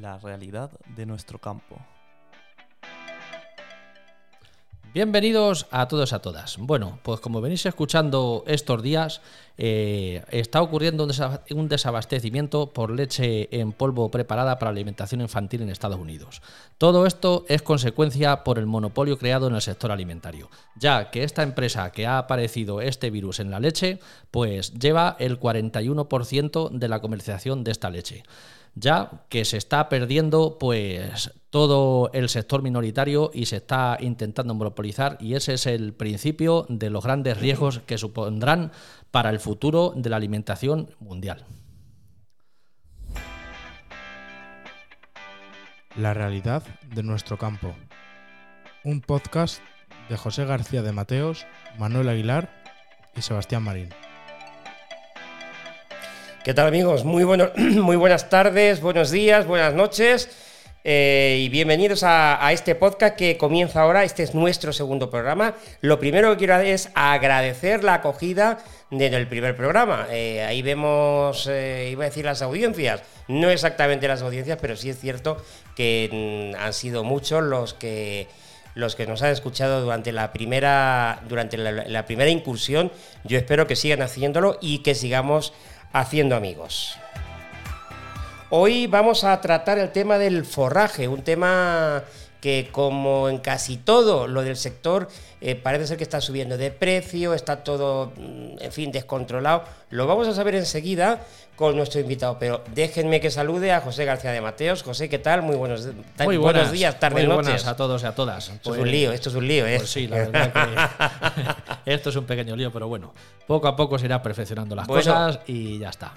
la realidad de nuestro campo. Bienvenidos a todos a todas. Bueno, pues como venís escuchando estos días, eh, está ocurriendo un desabastecimiento por leche en polvo preparada para alimentación infantil en Estados Unidos. Todo esto es consecuencia por el monopolio creado en el sector alimentario, ya que esta empresa que ha aparecido este virus en la leche, pues lleva el 41% de la comercialización de esta leche ya que se está perdiendo pues todo el sector minoritario y se está intentando monopolizar y ese es el principio de los grandes riesgos que supondrán para el futuro de la alimentación mundial. La realidad de nuestro campo. Un podcast de José García de Mateos, Manuel Aguilar y Sebastián Marín. ¿Qué tal amigos? Muy, bueno, muy buenas tardes, buenos días, buenas noches eh, y bienvenidos a, este podcast que comienza ahora. Este es nuestro segundo programa. Lo primero que quiero es agradecer la acogida del primer programa. Eh, ahí vemos, eh, iba a decir las audiencias, no exactamente las audiencias, pero sí es cierto que mm, han sido muchos los que los que nos han escuchado durante la primera durante la primera incursión. Yo espero que sigan haciéndolo y que sigamos haciendo amigos. Hoy vamos a tratar el tema del forraje, un tema que como en casi todo lo del sector eh, parece ser que está subiendo de precio, está todo, mm, en fin, descontrolado. Lo vamos a saber enseguida con nuestro invitado, pero déjenme que salude a José García de Mateos. José, ¿qué tal? Muy buenos, muy buenos días, tardes, muy buenas a todos y a todas. Esto es un pues, lío, esto es un lío, ¿eh? Pues sí, la verdad que esto es un pequeño lío, pero bueno, poco a poco se irá perfeccionando las cosas y ya está.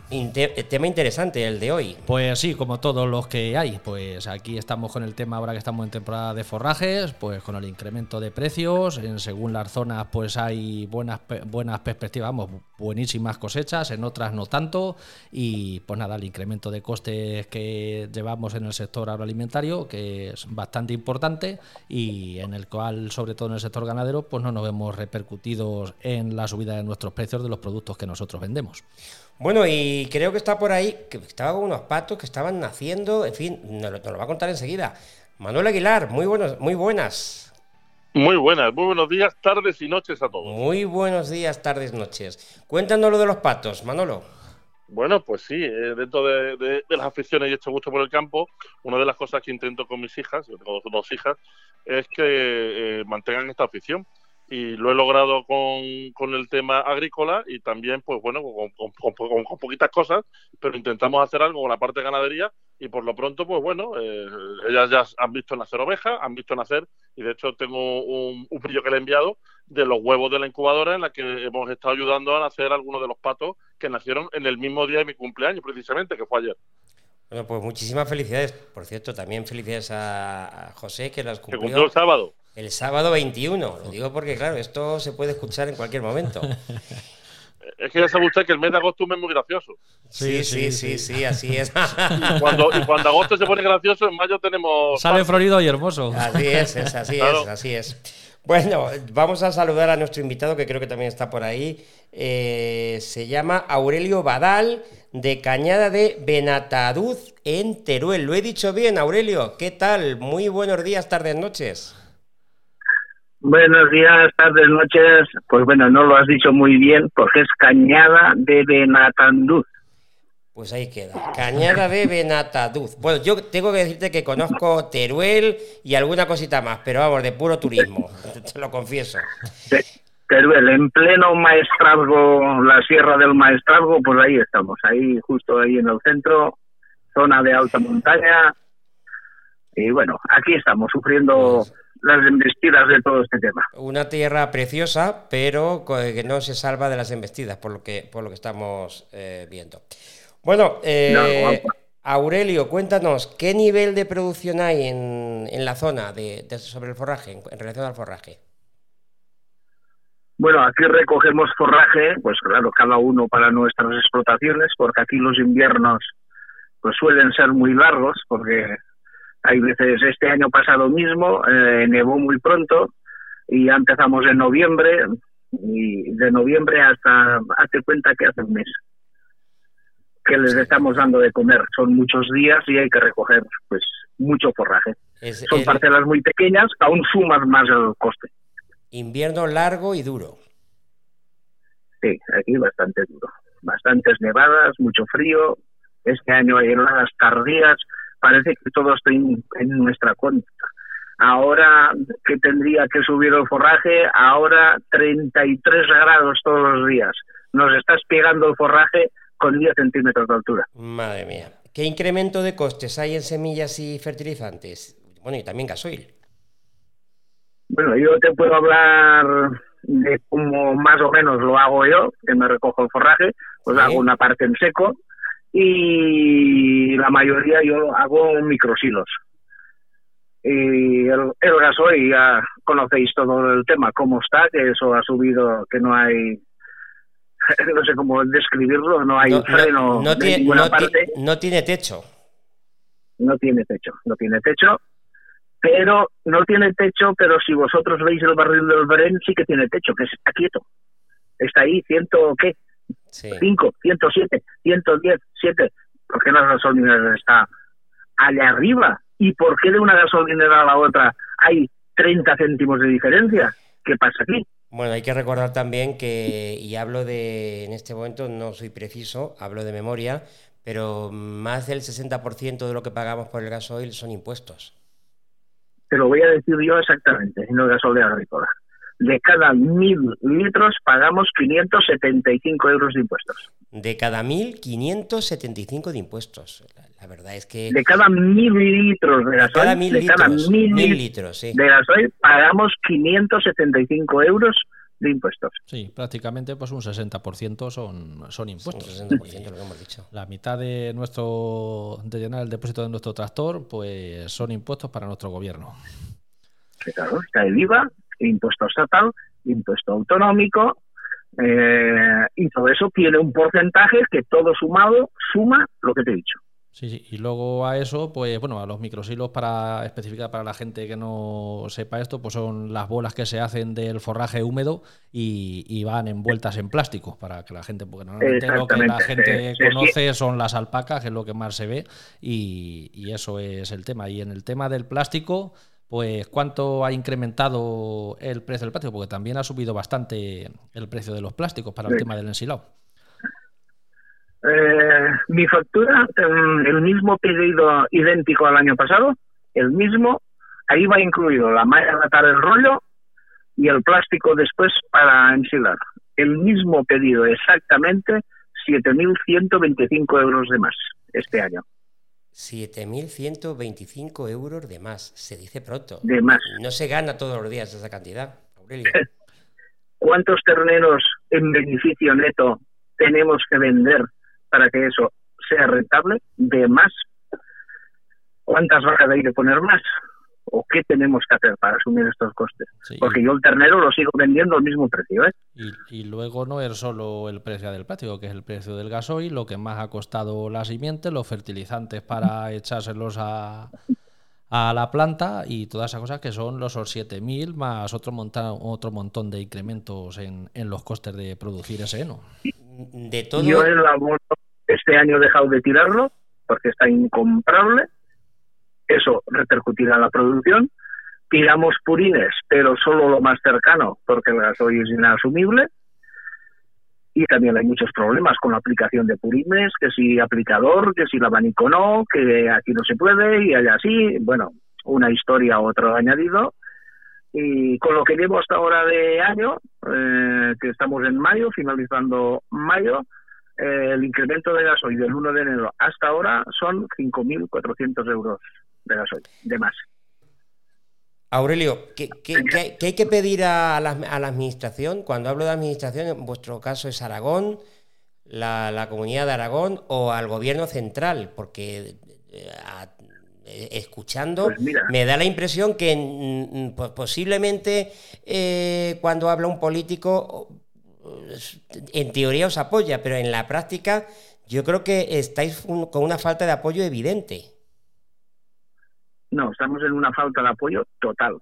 tema interesante el de hoy. Pues sí, como todos los que hay, pues aquí estamos con el tema ahora que estamos en temporada de forrajes, pues con el incremento de precios, en según las zonas pues hay buenas, buenas perspectivas, vamos, buenísimas cosechas, en otras no tanto y pues nada, el incremento de costes que llevamos en el sector agroalimentario, que es bastante importante y en el cual, sobre todo en el sector ganadero, pues no nos vemos repercutidos en la subida de nuestros precios de los productos que nosotros vendemos. Bueno, y creo que está por ahí, que estaba con unos patos que estaban naciendo, en fin, nos lo, va a contar enseguida. Manuel Aguilar, muy buenos, muy buenas. Muy buenas, muy buenos días, tardes y noches a todos. Muy buenos días, tardes, noches. Cuéntanos lo de los patos, Manolo. Bueno, pues sí, eh, dentro de, las aficiones y hecho gusto por el campo, una de las cosas que intento con mis hijas, yo tengo dos hijas, es que eh, mantengan esta afición y lo he logrado con, con, el tema agrícola y también, pues bueno, con, con, poquitas cosas, pero intentamos hacer algo con la parte de ganadería y por lo pronto, pues bueno, eh, ellas ya han visto nacer ovejas, han visto nacer y de hecho tengo un, un brillo que le he enviado de los huevos de la incubadora en la que hemos estado ayudando a nacer algunos de los patos que nacieron en el mismo día de mi cumpleaños, precisamente, que fue ayer. Bueno, pues muchísimas felicidades. Por cierto, también felicidades a, José, que las cumplió. Que cumplió el sábado. El sábado 21, lo digo porque, claro, esto se puede escuchar en cualquier momento. Es que ya sabe usted que el mes de agosto es un mes muy gracioso. Sí, sí, sí, sí, así es. Y cuando, y cuando agosto se pone gracioso, en mayo tenemos. Sale florido y hermoso. Así es, es así es, así es. Bueno, vamos a saludar a nuestro invitado, que creo que también está por ahí. Eh, se llama Aurelio Badal, de Cañada de Benataduz, en Teruel. Lo he dicho bien, Aurelio. ¿Qué tal? Muy buenos días, tardes, noches. Buenos días, tardes, noches. Pues bueno, no lo has dicho muy bien porque es Cañada de Benataduz. Pues ahí queda. Cañada de Benataduz. Bueno, yo tengo que decirte que conozco Teruel y alguna cosita más, pero vamos, de puro turismo, te lo confieso. Teruel, en pleno maestrazgo, la Sierra del Maestrazgo, pues ahí estamos, ahí justo ahí en el centro, zona de alta montaña. Y bueno, aquí estamos sufriendo... Pues las embestidas de todo este tema. Una tierra preciosa, pero que no se salva de las embestidas, por lo que, por lo que estamos eh, viendo. Bueno, eh, Aurelio, cuéntanos, ¿qué nivel de producción hay en, en la zona de, sobre el forraje, en, relación al forraje? Bueno, aquí recogemos forraje, pues claro, cada uno para nuestras explotaciones, porque aquí los inviernos pues suelen ser muy largos, porque hay veces, este año pasado mismo, eh, nevó muy pronto y ya empezamos en noviembre y de noviembre hasta, hace cuenta que hace un mes. que les estamos dando de comer. Son muchos días y hay que recoger pues mucho forraje. Es Son el parcelas muy pequeñas, aún suman más el coste. invierno largo y duro. Sí, aquí bastante duro. Bastantes nevadas, mucho frío. Este año hay heladas tardías. Parece que todo está en, en nuestra cuenta. Ahora que tendría que subir el forraje, ahora 33 grados todos los días. Nos está pegando el forraje con 10 centímetros de altura. Madre mía. ¿Qué incremento de costes hay en semillas y fertilizantes? Bueno, y también gasoil. Bueno, yo te puedo hablar de cómo más o menos lo hago yo, que me recojo el forraje, pues Sí. hago una parte en seco y la mayoría yo hago microsilos. Y el, el gasoil, ya conocéis todo el tema, cómo está, que eso ha subido, que no hay, no sé cómo describirlo, no hay No, freno no- tiene, ninguna no parte. no tiene techo. no tiene techo, no tiene techo, pero no tiene techo, pero si vosotros veis el barril del Bren sí que tiene techo, que está quieto. Está ahí, ciento, ¿qué? Sí. 5, 107, 110, 7. ¿Por qué la gasolinera está allá arriba? ¿Y por qué de una gasolinera a la otra hay 30 céntimos de diferencia? ¿Qué pasa aquí? Bueno, hay que recordar también que, y hablo de, en este momento no soy preciso, hablo de memoria, pero más del 60% de lo que pagamos por el gasoil son impuestos. Te lo voy a decir yo exactamente, en el gasoil agrícola. De cada mil litros pagamos 575 euros de impuestos. De cada 1.575 de impuestos. La, la verdad es que De cada mil litros de de cada gasoil, mil de cada litros, mil mil litros sí. de gasoil pagamos 575 euros de impuestos. Sí, prácticamente pues un 60% son, son Son impuestos. un 60% lo que hemos dicho. La mitad de nuestro de llenar el depósito de nuestro tractor, pues son impuestos para nuestro gobierno. Claro, está el IVA, impuesto estatal, impuesto autonómico, eh, y todo eso tiene un porcentaje que todo sumado suma lo que te he dicho. Sí, sí. Y luego a eso, pues bueno, a los microsilos para especificar para la gente que no sepa esto, pues son las bolas que se hacen del forraje húmedo y, y van envueltas en plástico para que la gente, porque normalmente lo que la gente sí, sí, sí. conoce son las alpacas, que es lo que más se ve, y, y eso es el tema. Y en el tema del plástico, pues cuánto ha incrementado el precio del plástico, porque también ha subido bastante el precio de los plásticos para el Sí. tema del ensilado. Eh, mi factura, em, el mismo pedido idéntico al año pasado, el mismo, ahí va incluido la malla de atar el rollo y el plástico después para ensilar. El mismo pedido exactamente, 7.125 euros de más este año. 7.125 euros de más. Se dice pronto. De más. No se gana todos los días esa cantidad, Aurelio. ¿Cuántos terneros en beneficio neto tenemos que vender para que eso sea rentable? De más. ¿Cuántas vacas hay que poner más? ¿O qué tenemos que hacer para asumir estos costes? Sí, Porque yo el ternero lo sigo vendiendo al mismo precio. ¿eh? Y, y luego no es solo el precio del plástico, que es el precio del gasoil, lo que más ha costado la simiente, los fertilizantes para echárselos a, a la planta y todas esas cosas que son los 7.000 más otro, monta- otro montón de incrementos en, en los costes de producir ese heno. De todo. Yo el abono este año he dejado de tirarlo porque está incomprable. Eso repercutirá en la producción. Tiramos purines, pero solo lo más cercano porque el gasoil es inasumible. Y también hay muchos problemas con la aplicación de purines, que si aplicador, que si el abanico no, que aquí no se puede y allá sí. Bueno, una historia otro añadido. Y con lo que llevo hasta ahora de año, eh, que estamos en mayo, finalizando mayo, eh, el incremento de gasoil del 1 de enero hasta ahora son 5.400 euros de gasoil, de más. Aurelio, ¿qué, qué- qué- qué hay que pedir a la, a la administración? Cuando hablo de administración, en vuestro caso es Aragón, la, la comunidad de Aragón o al gobierno central, porque eh, a- eh, escuchando Pues mira. me da la impresión que mm, mm, pues posiblemente eh, cuando habla un político en teoría os apoya, pero en la práctica yo creo que estáis un- con una falta de apoyo evidente. No, estamos en una falta de apoyo total.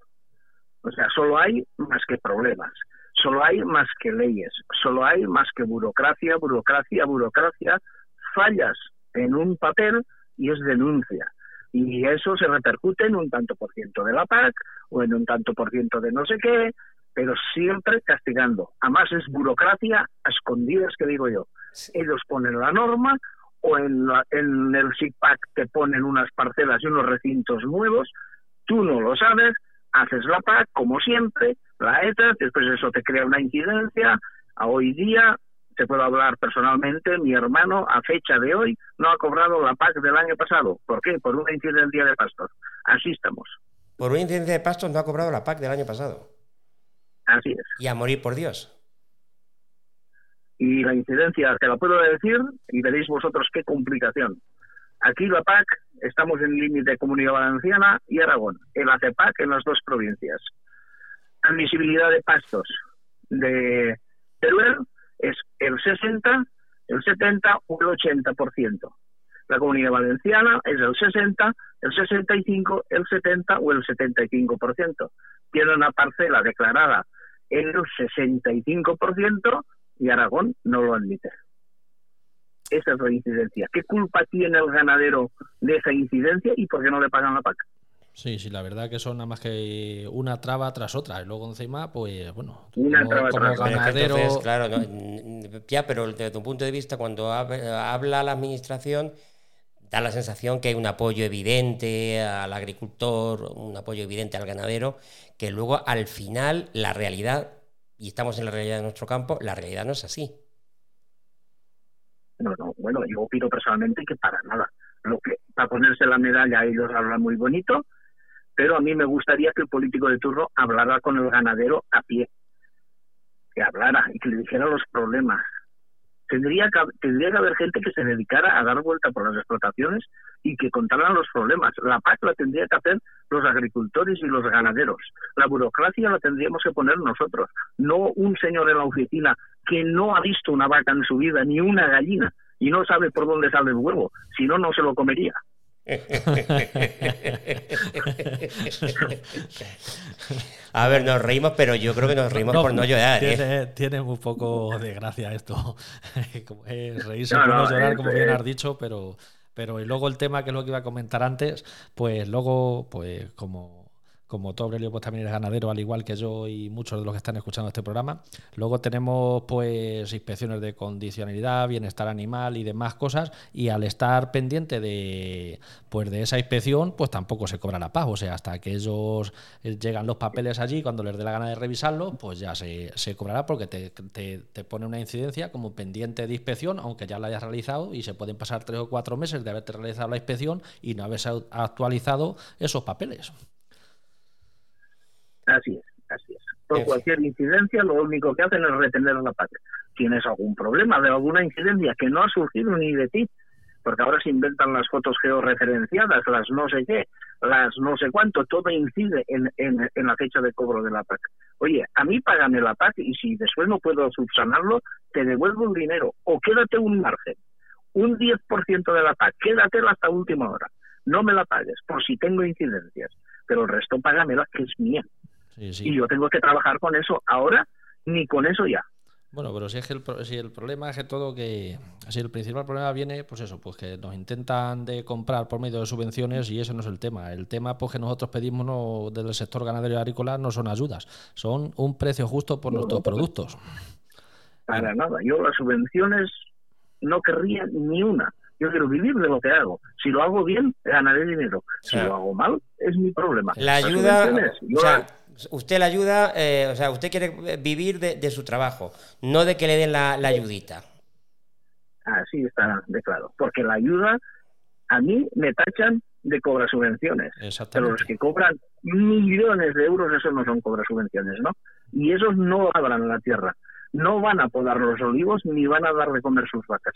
O sea, solo hay más que problemas, solo hay más que leyes, solo hay más que burocracia, burocracia, burocracia, fallas en un papel y es denuncia. Y eso se repercute en un tanto por ciento de la PAC o en un tanto por ciento de no sé qué, pero siempre castigando. Además es burocracia a escondidas que digo yo. Ellos ponen la norma o en, en el SIPAC te ponen unas parcelas y unos recintos nuevos, tú no lo sabes, haces la PAC como siempre, la ETA, después eso te crea una incidencia. A hoy día, te puedo hablar personalmente, mi hermano a fecha de hoy no ha cobrado la PAC del año pasado. ¿Por qué? Por una incidencia de pastos. Así estamos. Por una incidencia de pastos no ha cobrado la PAC del año pasado. Así es. Y a morir por Dios. Y la incidencia, te la puedo decir y veréis vosotros qué complicación. Aquí la PAC, estamos en límite Comunidad Valenciana y Aragón. El ACEPAC en las dos provincias. Admisibilidad de pastos de Teruel es el 60, el 70 o el 80%. La Comunidad Valenciana es el 60, el 65, el 70 o el 75%. Tiene una parcela declarada en el 65% y Aragón no lo admite. Esa es la incidencia. ¿Qué culpa tiene el ganadero de esa incidencia y por qué no le pagan la PAC? Sí, sí, la verdad que son nada más que una traba tras otra. Y luego encima, pues bueno, Una como, traba como tras otra. ganadero. Entonces, claro, ya, pero desde tu punto de vista, cuando hab- habla la administración, da la sensación que hay un apoyo evidente al agricultor, un apoyo evidente al ganadero, que luego al final la realidad, y estamos en la realidad de nuestro campo, la realidad no es así. No, no, bueno, yo opino personalmente que para nada. Lo que para ponerse la medalla ellos hablan muy bonito, pero a mí me gustaría que el político de turno hablara con el ganadero a pie, que hablara y que le dijera los problemas. Tendría que, tendría que haber gente que se dedicara a dar vuelta por las explotaciones y que contaran los problemas. La PAC la tendría que hacer los agricultores y los ganaderos. La burocracia la tendríamos que poner nosotros, no un señor en la oficina que no ha visto una vaca en su vida ni una gallina y no sabe por dónde sale el huevo, si no, no se lo comería. A ver, nos reímos, pero yo creo que nos reímos por no llorar. ¿eh? Tiene, tiene un poco de gracia esto. Es reírse No, por no no, llorar, es- como bien has dicho, pero, pero y luego el tema que es lo que iba a comentar antes, pues luego, pues como, como tú, Aurelio, pues también eres ganadero, al igual que yo y muchos de los que están escuchando este programa. Luego tenemos pues inspecciones de condicionalidad, bienestar animal y demás cosas, y al estar pendiente de pues de esa inspección, pues tampoco se cobra la paz. O sea, hasta que ellos eh, llegan los papeles allí, cuando les dé la gana de revisarlo, pues ya se, se cobrará porque te, te, te pone una incidencia como pendiente de inspección, aunque ya la hayas realizado, y se pueden pasar tres o cuatro meses de haberte realizado la inspección y no haberse actualizado esos papeles. Así es, así es. Por cualquier incidencia, lo único que hacen es retener la PAC. ¿Tienes algún problema de alguna incidencia que no ha surgido ni de ti? Porque ahora se inventan las fotos georreferenciadas, las no sé qué, las no sé cuánto, todo incide en, en, en la fecha de cobro de la PAC. Oye, a mí págame la PAC y si después no puedo subsanarlo, te devuelvo el dinero o quédate un margen. Un 10% de la PAC, quédatela hasta última hora. No me la pagues por si tengo incidencias, pero el resto págamela que es mía Sí, sí. y yo tengo que trabajar con eso ahora ni con eso ya. Bueno, pero si es que el, pro- si el problema es que todo que si el principal problema viene, pues eso, pues que nos intentan de comprar por medio de subvenciones y eso no es el tema. El tema pues que nosotros pedimos no, desde el sector ganadero y agrícola no son ayudas, son un precio justo por nuestros productos. Para nada. Yo las subvenciones no querría ni una. Yo quiero vivir de lo que hago. Si lo hago bien, ganaré dinero. Si lo hago mal, es mi problema. La Las ayuda, subvenciones, yo o sea, las- usted la ayuda, eh, o sea, usted quiere vivir de, de su trabajo, no de que le den la, la ayudita. así está de claro. Porque la ayuda, a mí me tachan de cobrar subvenciones. Pero los que cobran millones de euros, esos no son cobrar subvenciones, ¿no? Y esos no labran la tierra. No van a podar los olivos ni van a dar de comer sus vacas.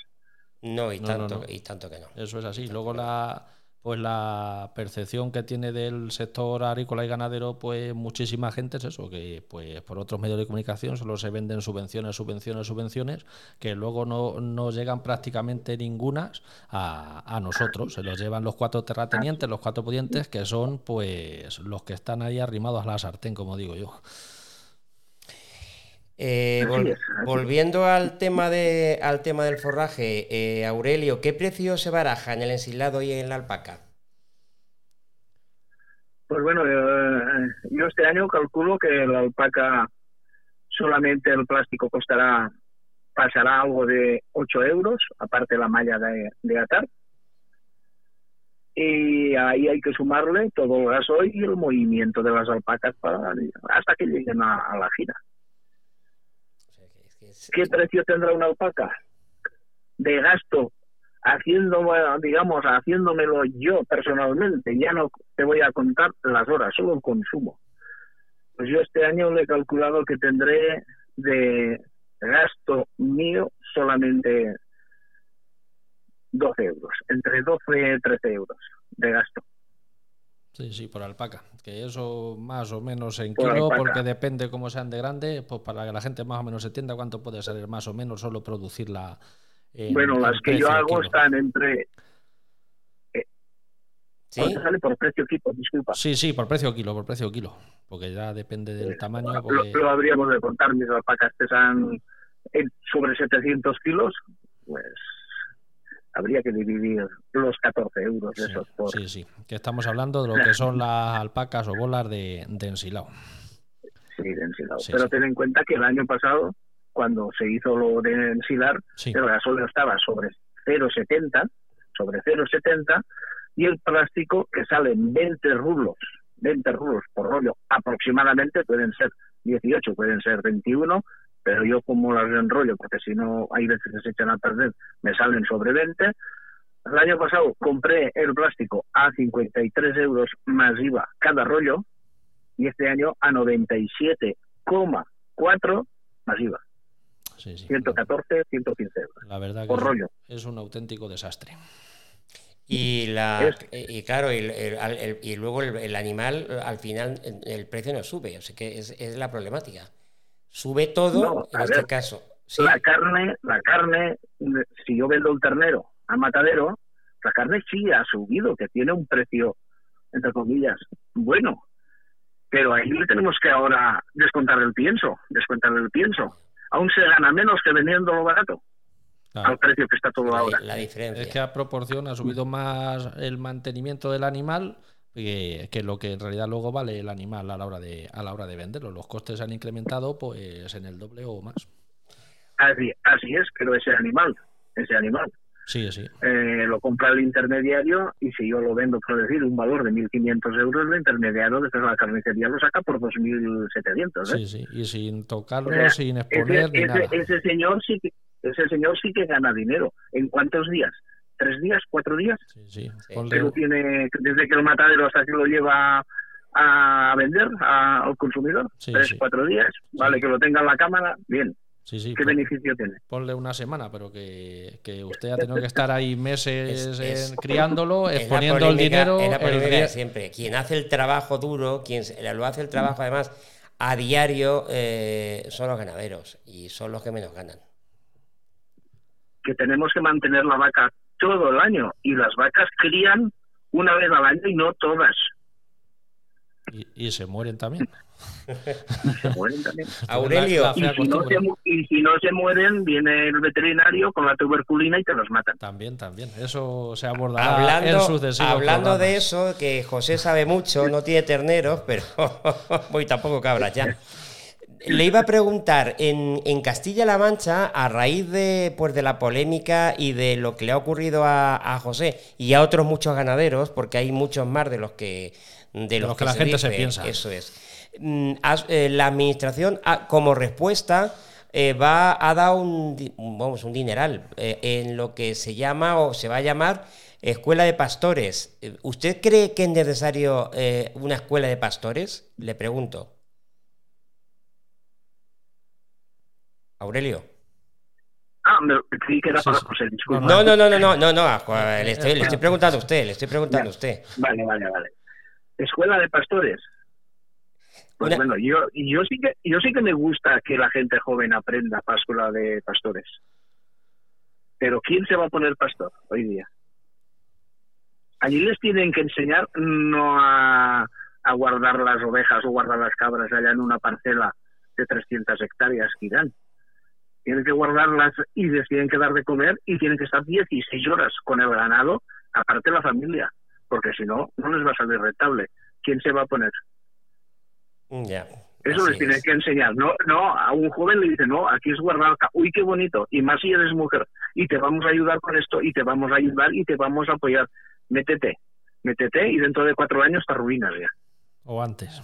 No, y No, no, tanto, no. y tanto que no. Eso es así. Luego la pues la percepción que tiene del sector agrícola y ganadero, pues muchísima gente es eso, que pues por otros medios de comunicación solo se venden subvenciones, subvenciones, subvenciones, que luego no, no llegan prácticamente ningunas a, a nosotros. Se los llevan los cuatro terratenientes, los cuatro pudientes, que son pues los que están ahí arrimados a la sartén, como digo yo. Eh, vol- volviendo al tema de al tema del forraje, eh, Aurelio, ¿qué precio se baraja en el ensilado y en la alpaca? Pues bueno, eh, yo este año calculo que la alpaca solamente el plástico costará, pasará algo de 8 euros, aparte la malla de, de atar. Y ahí hay que sumarle todo el gasoil y el movimiento de las alpacas para, hasta que lleguen a, a la gira. ¿Qué precio tendrá una alpaca? De gasto, haciendo, digamos, haciéndomelo yo personalmente, ya no te voy a contar las horas, solo el consumo. Pues yo este año le he calculado que tendré de gasto mío solamente 12 euros, entre 12 y 13 euros de gasto. Sí, sí, por alpaca. Que eso más o menos en Por kilo, alpaca. porque depende cómo sean de grande, pues para que la gente más o menos entienda cuánto puede salir más o menos solo producirla. en- bueno, en las que yo hago kilo. están entre... ¿Sí? ¿Cuánto sale por precio equipo? Disculpa. Sí, sí, por precio kilo, por precio kilo. Porque ya depende del tamaño. Lo, porque- lo habríamos de contar, mis alpacas pesan eh, sobre 700 kilos, pues habría que dividir los 14 euros de Sí, esos por... sí, sí, que estamos hablando de lo que son las alpacas o bolas de, de ensilado. Sí, de ensilado. Sí, Pero sí. ten en cuenta que el año pasado, cuando se hizo lo de ensilar, el gasóleo estaba sobre 0,70, sobre 0,70, y el plástico que sale en 20 rublos, 20 rublos por rollo aproximadamente, pueden ser 18, pueden ser 21, pero yo como las enrollo, porque si no hay veces que se echan a perder, me salen sobre 20. El año pasado compré el plástico a 53 euros más IVA cada rollo, y este año a 97,4 más IVA. sí, sí. 114, 115 euros La verdad que por es, rollo. es un auténtico desastre. Y, la, y claro, y, el- el- y luego el, el animal, al final, el- el precio no sube. O sea que es, es la problemática. Sube todo, No, en a este ver. caso. Sí, La carne, la carne, si yo vendo el ternero a matadero, la carne sí ha subido, que tiene un precio, entre comillas, bueno. Pero ahí le tenemos que ahora descontar el pienso, descontar el pienso. Aún se gana menos que vendiéndolo barato, Claro. al precio que está todo la, ahora. la diferencia. Es que a proporción ha subido más el mantenimiento del animal que, que lo que en realidad luego vale el animal a la hora de a la hora de venderlo. Los costes se han incrementado pues en el doble o más. Así, así es, pero ese animal, ese animal, Sí, sí. eh, lo compra el intermediario y si yo lo vendo, por decir, un valor de 1.500 euros, el intermediario desde la carnicería lo saca por 2.700. ¿eh? Sí, sí. Y sin tocarlo, O sea, sin ese, exponer ni ese- nada. ese señor sí que ese señor sí que gana dinero. ¿En cuántos días? ¿Tres días? ¿Cuatro días? Sí, sí. Pero tiene desde que el matadero hasta que lo lleva a vender a- al consumidor. Sí, Tres, sí. cuatro días. Vale, que lo tenga en la cámara. Bien. sí, sí, ¿Qué pon- beneficio tiene? ponle una semana, pero que, que usted ha tenido que estar ahí meses Es- es- en- criándolo, exponiendo el dinero. Es la polémica siempre. Quien hace el trabajo duro, quien lo hace el trabajo además a diario, eh, son los ganaderos y son los que menos ganan. Que tenemos que mantener la vaca todo el año. Y las vacas crían una vez al año y no todas. y, y se mueren también. Se mueren también. Aurelio, La- la Y si, no se, mu- y si no se mueren, viene el veterinario con la tuberculina y te los matan. También, también. Eso se abordará en Hablando, sucesivos hablando de eso, que José sabe mucho, no tiene terneros, pero voy tampoco cabras ya. Le iba a preguntar, en, en Castilla-La Mancha, a raíz de, pues, de la polémica y de lo que le ha ocurrido a, a José y a otros muchos ganaderos, porque hay muchos más de los que, de los los que la gente se piensa. Eso es. Mm, eh, la administración, ha- como respuesta, eh, va a dar un, vamos, un dineral eh, en lo que se llama o se va a llamar escuela de pastores. ¿Usted cree que es necesario eh, una escuela de pastores? Le pregunto. Aurelio. Ah, me creí que era para sí. José, disculpa. No, no, no, no, no, no, no. a Juan- Le estoy, le estoy preguntando a usted, le estoy preguntando a usted. Vale, vale, vale. Escuela de pastores. Pues Una- bueno, yo, yo sí que yo sí que me gusta que la gente joven aprenda escuela de pastores. Pero ¿quién se va a poner pastor hoy día? Allí les tienen que enseñar no a, a guardar las ovejas o guardar las cabras allá en una parcela de 300 hectáreas que irán. Tienen que guardarlas y les tienen que dar de comer y tienen que estar 16 horas con el ganado, aparte de la familia, porque si no, no les va a salir rentable. ¿Quién se va a poner? Ya. Eso así les tiene es. que enseñar. No, no, a un joven le dice, no, aquí es guardar. Uy, qué bonito. Y más si eres mujer. Y te vamos a ayudar con esto, y te vamos a ayudar, y te vamos a apoyar. Métete, métete, y dentro de cuatro años te arruinas ya. O antes.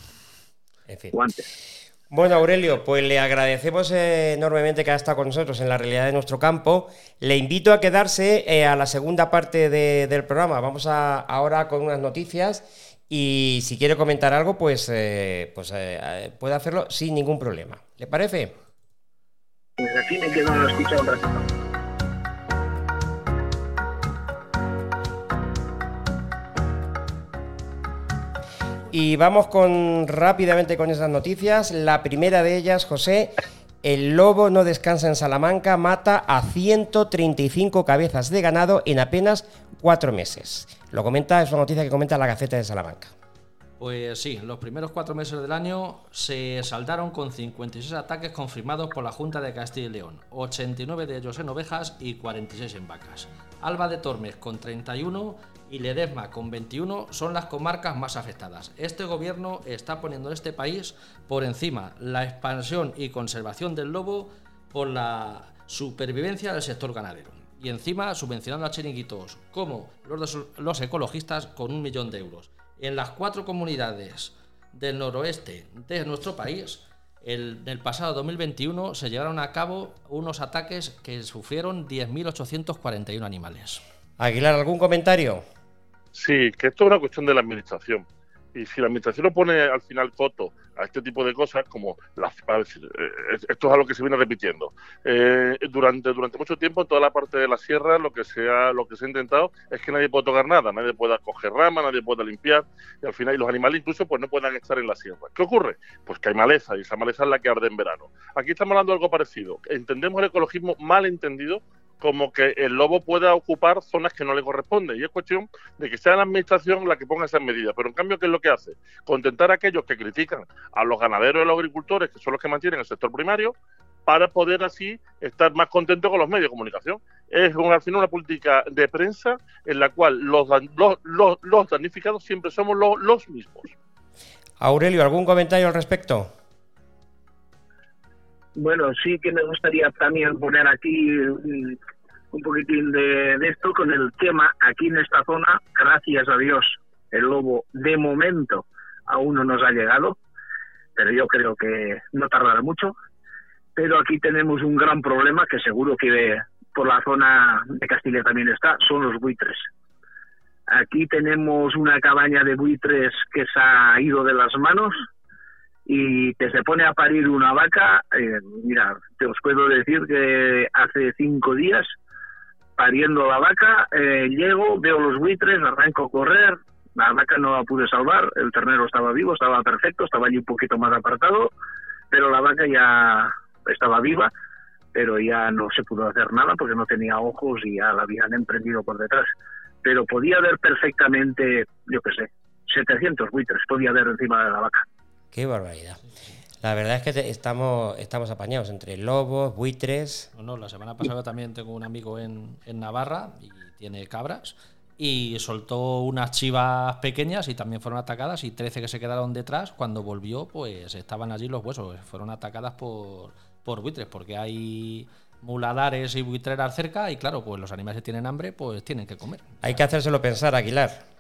En fin. O antes. Bueno, Aurelio, pues le agradecemos enormemente que ha estado con nosotros en la realidad de nuestro campo. Le invito a quedarse eh, a la segunda parte de- del programa. Vamos a, ahora con unas noticias y si quiere comentar algo, pues, eh, pues eh, puede hacerlo sin ningún problema. ¿Le parece? Pues aquí me quedo un ratito. Y vamos con rápidamente con esas noticias. La primera de ellas, José, el lobo no descansa en Salamanca, mata a 135 cabezas de ganado en apenas cuatro meses. Lo comenta, es una noticia que comenta la Gaceta de Salamanca. Pues sí, los primeros cuatro meses del año se saldaron con 56 ataques confirmados por la Junta de Castilla y León, 89 de ellos en ovejas y 46 en vacas. Alba de Tormes con 31 y Ledesma con 21 son las comarcas más afectadas. Este gobierno está poniendo en este país por encima la expansión y conservación del lobo por la supervivencia del sector ganadero. Y encima subvencionando a chiringuitos como los, los ecologistas con un millón de euros. En las cuatro comunidades del noroeste de nuestro país, el, el pasado 2021 se llevaron a cabo unos ataques que sufrieron 10.841 animales. Aguilar, ¿algún comentario? Sí, que esto es una cuestión de la administración. Y si la administración no pone al final coto a este tipo de cosas, como las, a decir, eh, esto es algo que se viene repitiendo. Eh, durante, durante mucho tiempo, en toda la parte de la sierra, lo que, se ha, lo que se ha intentado es que nadie pueda tocar nada, nadie pueda coger rama, nadie pueda limpiar, y al final y los animales incluso pues no puedan estar en la sierra. ¿Qué ocurre? Pues que hay maleza, y esa maleza es la que arde en verano. Aquí estamos hablando de algo parecido. Entendemos el ecologismo mal entendido como que el lobo pueda ocupar zonas que no le corresponden. Y es cuestión de que sea la administración la que ponga esas medidas. Pero en cambio, ¿qué es lo que hace? Contentar a aquellos que critican a los ganaderos y a los agricultores, que son los que mantienen el sector primario, para poder así estar más contentos con los medios de comunicación. Es al final una política de prensa en la cual los, los, los, los damnificados siempre somos los mismos. Aurelio, ¿algún comentario al respecto? Bueno, sí que me gustaría también poner aquí mm, un poquitín de, esto con el tema aquí en esta zona, gracias a Dios, el lobo de momento aún no nos ha llegado, pero yo creo que no tardará mucho. Pero aquí tenemos un gran problema que seguro que por la zona de Castilla también está, son los buitres. Aquí tenemos una cabaña de buitres que se ha ido de las manos y que se pone a parir una vaca. eh, mira, te os puedo decir que hace cinco días, pariendo la vaca, eh, llego, veo los buitres, arranco a correr, la vaca no la pude salvar, el ternero estaba vivo, estaba perfecto, estaba allí un poquito más apartado, pero la vaca ya estaba viva, pero ya no se pudo hacer nada porque no tenía ojos y ya la habían emprendido por detrás. Pero podía ver perfectamente, yo qué sé, 700 buitres, podía ver encima de la vaca. Qué barbaridad. La verdad es que te- estamos, estamos apañados entre lobos, buitres. No, no, la semana pasada también tengo un amigo en, en Navarra y tiene cabras y soltó unas chivas pequeñas y también fueron atacadas y 13 que se quedaron detrás, cuando volvió pues estaban allí los huesos, fueron atacadas por, por buitres porque hay muladares y buitreras cerca y claro, pues los animales que tienen hambre pues tienen que comer. Hay que hacérselo pensar, Aguilar.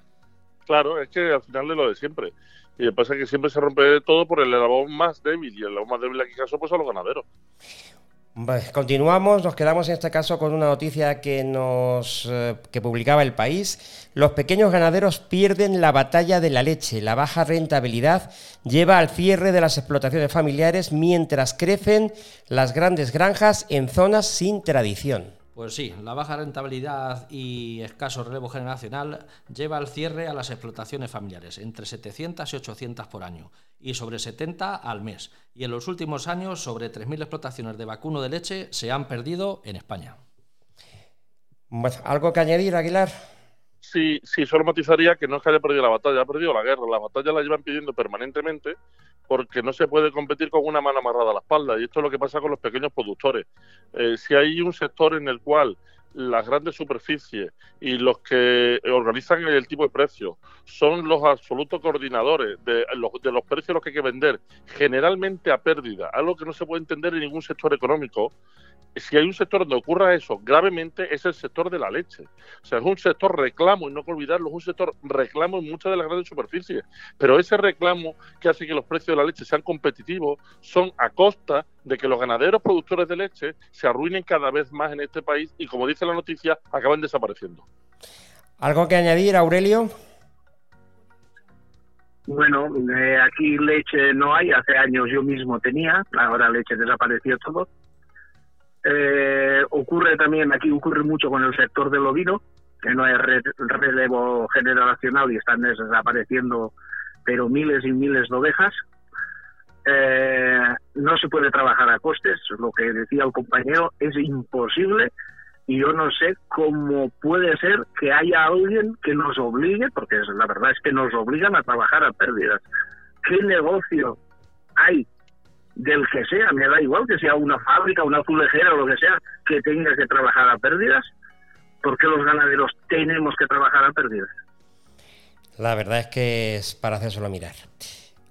Claro, es que al final es lo de siempre. Y lo pasa es que siempre se rompe todo por el eslabón más débil. Y el eslabón más débil aquí caso pues a los ganaderos. Vale, continuamos, nos quedamos en este caso con una noticia que nos eh, que publicaba el país. Los pequeños ganaderos pierden la batalla de la leche. La baja rentabilidad lleva al cierre de las explotaciones familiares mientras crecen las grandes granjas en zonas sin tradición. Pues sí, la baja rentabilidad y escaso relevo generacional lleva al cierre a las explotaciones familiares, entre 700 y 800 por año, y sobre 70 al mes. Y en los últimos años, sobre 3.000 explotaciones de vacuno de leche se han perdido en España. ¿Algo que añadir, Aguilar? Sí, sí, solo matizaría que no es que haya perdido la batalla, ha perdido la guerra. La batalla la llevan pidiendo permanentemente porque no se puede competir con una mano amarrada a la espalda. Y esto es lo que pasa con los pequeños productores. Eh, si hay un sector en el cual las grandes superficies y los que organizan el tipo de precios son los absolutos coordinadores de los, de los precios los que hay que vender, generalmente a pérdida, algo que no se puede entender en ningún sector económico, si hay un sector donde ocurra eso gravemente es el sector de la leche. O sea, es un sector reclamo, y no hay que olvidarlo, es un sector reclamo en muchas de las grandes superficies. Pero ese reclamo que hace que los precios de la leche sean competitivos son a costa de que los ganaderos productores de leche se arruinen cada vez más en este país y, como dice la noticia, acaban desapareciendo. ¿Algo que añadir, Aurelio? Bueno, eh, aquí leche no hay, hace años yo mismo tenía, ahora leche desapareció todo eh, ocurre también, aquí ocurre mucho con el sector del ovino, que no hay relevo generacional y están desapareciendo, pero miles y miles de ovejas. Eh, no se puede trabajar a costes, lo que decía el compañero, es imposible y yo no sé cómo puede ser que haya alguien que nos obligue, porque la verdad es que nos obligan a trabajar a pérdidas. ¿Qué negocio hay del que sea, me da igual que sea una fábrica, una azulejera o lo que sea, que tenga que trabajar a pérdidas, porque los ganaderos tenemos que trabajar a pérdidas? La verdad es que es para hacérselo mirar.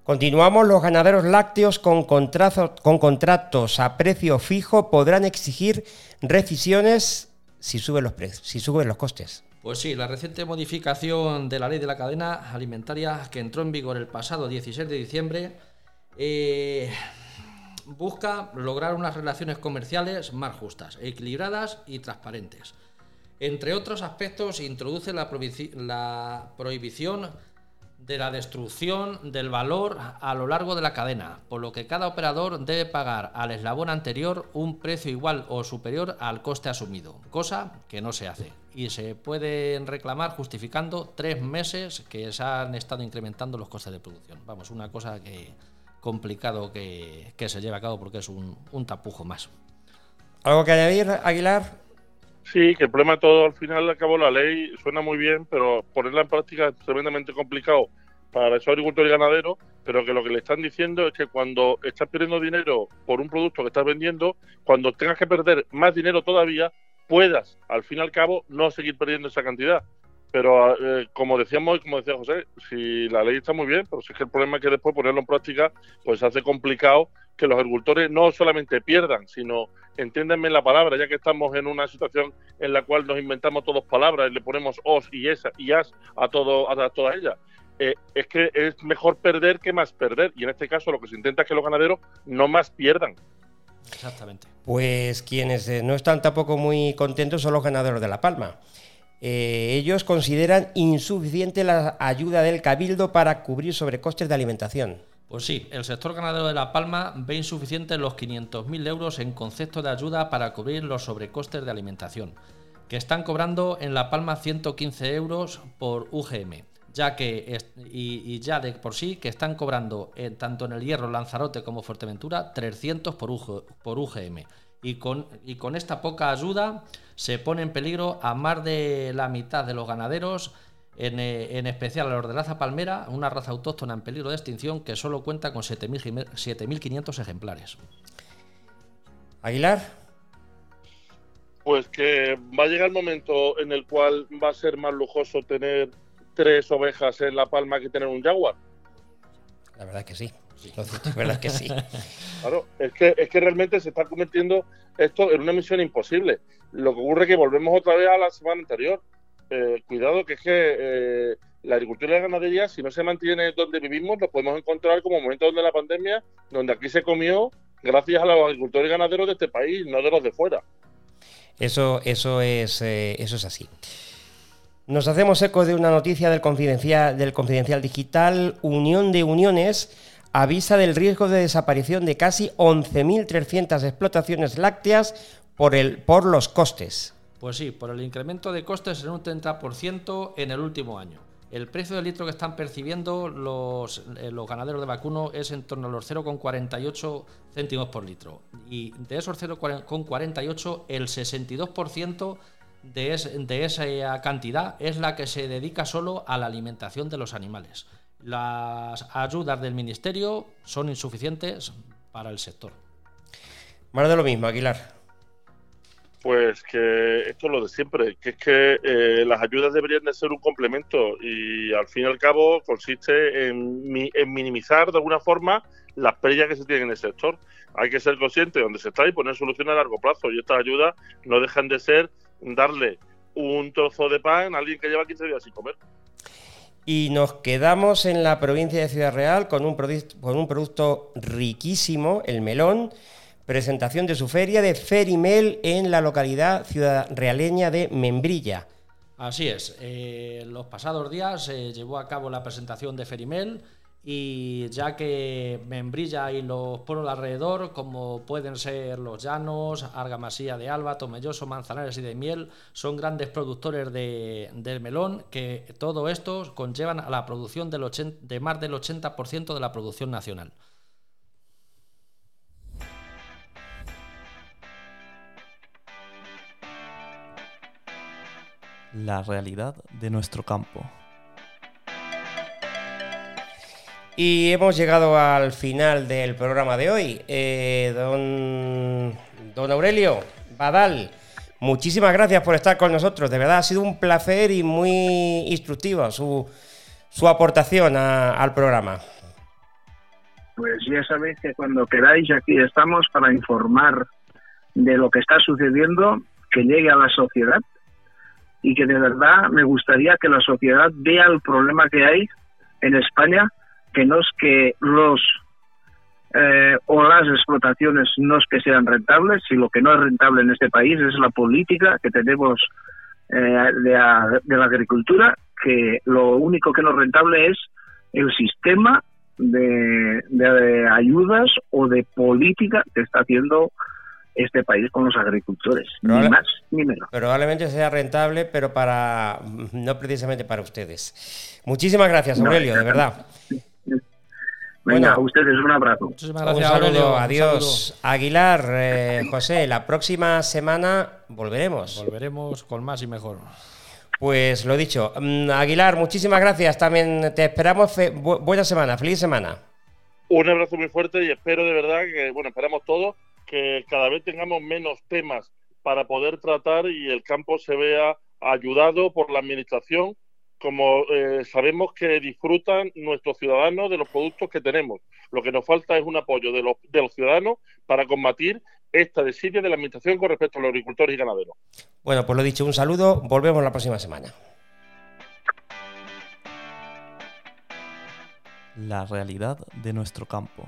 Continuamos, los ganaderos lácteos con, con contratos a precio fijo podrán exigir rescisiones si suben los precios, si suben los costes. Pues sí, la reciente modificación de la ley de la cadena alimentaria que entró en vigor el pasado 16 de diciembre eh, busca lograr unas relaciones comerciales más justas, equilibradas y transparentes. Entre otros aspectos, introduce la, prohibición de la destrucción del valor a lo largo de la cadena, por lo que cada operador debe pagar al eslabón anterior un precio igual o superior al coste asumido, cosa que no se hace. Y se pueden reclamar justificando tres meses que se han estado incrementando los costes de producción. Vamos, una cosa que, complicado que, se lleve a cabo porque es un, tapujo más. ¿Algo que añadir, Aguilar? Sí, que el problema de todo al final acabó la ley, suena muy bien, pero ponerla en práctica es tremendamente complicado para esos agricultores y ganaderos, pero que lo que le están diciendo es que cuando estás perdiendo dinero por un producto que estás vendiendo, cuando tengas que perder más dinero todavía, puedas, al fin y al cabo, no seguir perdiendo esa cantidad. Pero eh, como decíamos y como decía José, si la ley está muy bien, pero si es que el problema es que después ponerlo en práctica, pues se hace complicado que los agricultores no solamente pierdan, sino, entiéndenme la palabra, ya que estamos en una situación en la cual nos inventamos todas palabras y le ponemos os y esa y as a, todo, a, todas ellas. Eh, es que es mejor perder que más perder. Y en este caso lo que se intenta es que los ganaderos no más pierdan. Exactamente. Pues quienes eh, no están tampoco muy contentos son los ganaderos de La Palma. Eh, ellos consideran insuficiente la ayuda del cabildo para cubrir sobrecostes de alimentación. Pues sí, el sector ganadero de La Palma ve insuficientes los 500.000 euros en concepto de ayuda para cubrir los sobrecostes de alimentación, que están cobrando en La Palma 115 euros por UGM, ya que y, ya de por sí que están cobrando tanto en el Hierro, Lanzarote como Fuerteventura 300 por, por UGM y con, y con esta poca ayuda se pone en peligro a más de la mitad de los ganaderos, en, eh, especial a los de raza palmera, una raza autóctona en peligro de extinción que solo cuenta con 7.500 ejemplares. Aguilar. Pues que va a llegar el momento en el cual va a ser más lujoso tener tres ovejas en La Palma que tener un jaguar. La verdad es que sí. La verdad que sí. Claro, es que, es que realmente se está convirtiendo esto en una misión imposible. Lo que ocurre es que volvemos otra vez a la semana anterior. Eh, cuidado, que es que eh, la agricultura y la ganadería, si no se mantiene donde vivimos, lo podemos encontrar como momentos de la pandemia, donde aquí se comió gracias a los agricultores y ganaderos de este país, no de los de fuera. Eso, eso, es, eh, eso es así. Nos hacemos eco de una noticia del confidencial, del confidencial digital Unión de Uniones avisa del riesgo de desaparición de casi 11.300 explotaciones lácteas por, el, por los costes. Pues sí, por el incremento de costes en un 30% en el último año. El precio del litro que están percibiendo los, eh, los ganaderos de vacuno es en torno a los 0,48 céntimos por litro. Y de esos 0,48, el 62% de, de esa cantidad es la que se dedica solo a la alimentación de los animales las ayudas del Ministerio son insuficientes para el sector. Más de lo mismo, Aguilar. Pues que esto es lo de siempre, que es que eh, las ayudas deberían de ser un complemento y al fin y al cabo consiste en, en, minimizar de alguna forma las pérdidas que se tienen en el sector. Hay que ser consciente de dónde se está y poner soluciones a largo plazo y estas ayudas no dejan de ser darle un trozo de pan a alguien que lleva 15 días sin comer. Y nos quedamos en la provincia de Ciudad Real con un, producto riquísimo, el melón. Presentación de su feria de Ferimel en la localidad ciudad realeña de Membrilla. Así es. Eh, los pasados días se llevó a cabo la presentación de Ferimel y ya que Membrilla y los pueblos alrededor, como pueden ser Los Llanos, Argamasía de Alba, Tomelloso, Manzanares y de Miel, son grandes productores de, melón, que todo esto conllevan a la producción del de más del 80% de la producción nacional. La realidad de nuestro campo. Y hemos llegado al final del programa de hoy. Eh, don, don Aurelio Badal, muchísimas gracias por estar con nosotros. De verdad ha sido un placer y muy instructiva su, su aportación al programa. Pues ya sabéis que cuando queráis aquí estamos para informar de lo que está sucediendo, que llegue a la sociedad y que de verdad me gustaría que la sociedad vea el problema que hay en España que no es que los eh, o las explotaciones no es que sean rentables, si lo que no es rentable en este país es la política que tenemos eh, de, la agricultura, que lo único que no es rentable es el sistema de, de ayudas o de política que está haciendo este país con los agricultores, ni más ni menos. Probablemente sea rentable, pero para no precisamente para ustedes. Muchísimas gracias, Aurelio, de verdad. Venga, a ustedes un abrazo. Muchísimas gracias, un saludo, adiós. Aguilar, eh, José, la próxima semana volveremos. Volveremos con más y mejor. Pues lo dicho. Mm, Aguilar, muchísimas gracias. También te esperamos. buena semana, feliz semana. Un abrazo muy fuerte y espero de verdad que, bueno, esperamos todos que cada vez tengamos menos temas para poder tratar y el campo se vea ayudado por la administración como eh, sabemos que disfrutan nuestros ciudadanos de los productos que tenemos. Lo que nos falta es un apoyo de los, de los ciudadanos para combatir esta desidia de la Administración con respecto a los agricultores y ganaderos. Bueno, pues lo dicho, un saludo, volvemos la próxima semana. La realidad de nuestro campo.